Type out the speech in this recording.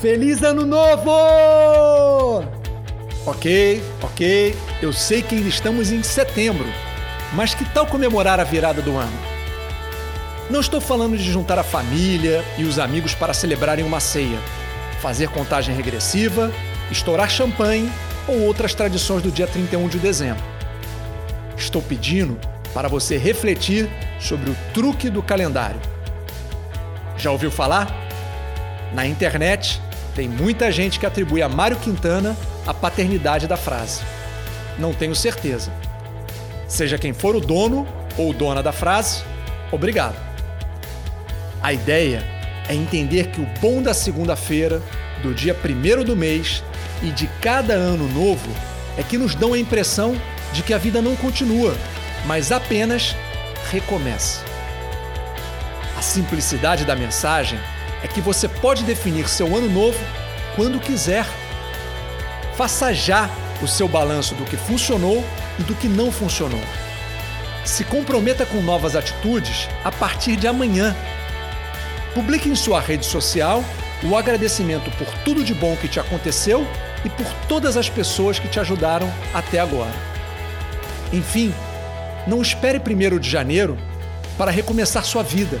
Feliz Ano Novo! Ok, ok, eu sei que ainda estamos em setembro, mas que tal comemorar a virada do ano? Não estou falando de juntar a família e os amigos para celebrarem uma ceia, fazer contagem regressiva, estourar champanhe ou outras tradições do dia 31 de dezembro. Estou pedindo para você refletir sobre o truque do calendário. Já ouviu falar? Na internet, tem muita gente que atribui a Mário Quintana a paternidade da frase. Não tenho certeza. Seja quem for o dono ou dona da frase, obrigado. A ideia é entender que o bom da segunda-feira, do dia primeiro do mês e de cada ano novo é que nos dão a impressão de que a vida não continua, mas apenas recomeça. A simplicidade da mensagem é que você pode definir seu ano novo quando quiser. Faça já o seu balanço do que funcionou e do que não funcionou. Se comprometa com novas atitudes a partir de amanhã. Publique em sua rede social o agradecimento por tudo de bom que te aconteceu e por todas as pessoas que te ajudaram até agora. Enfim, não espere 1 de janeiro para recomeçar sua vida.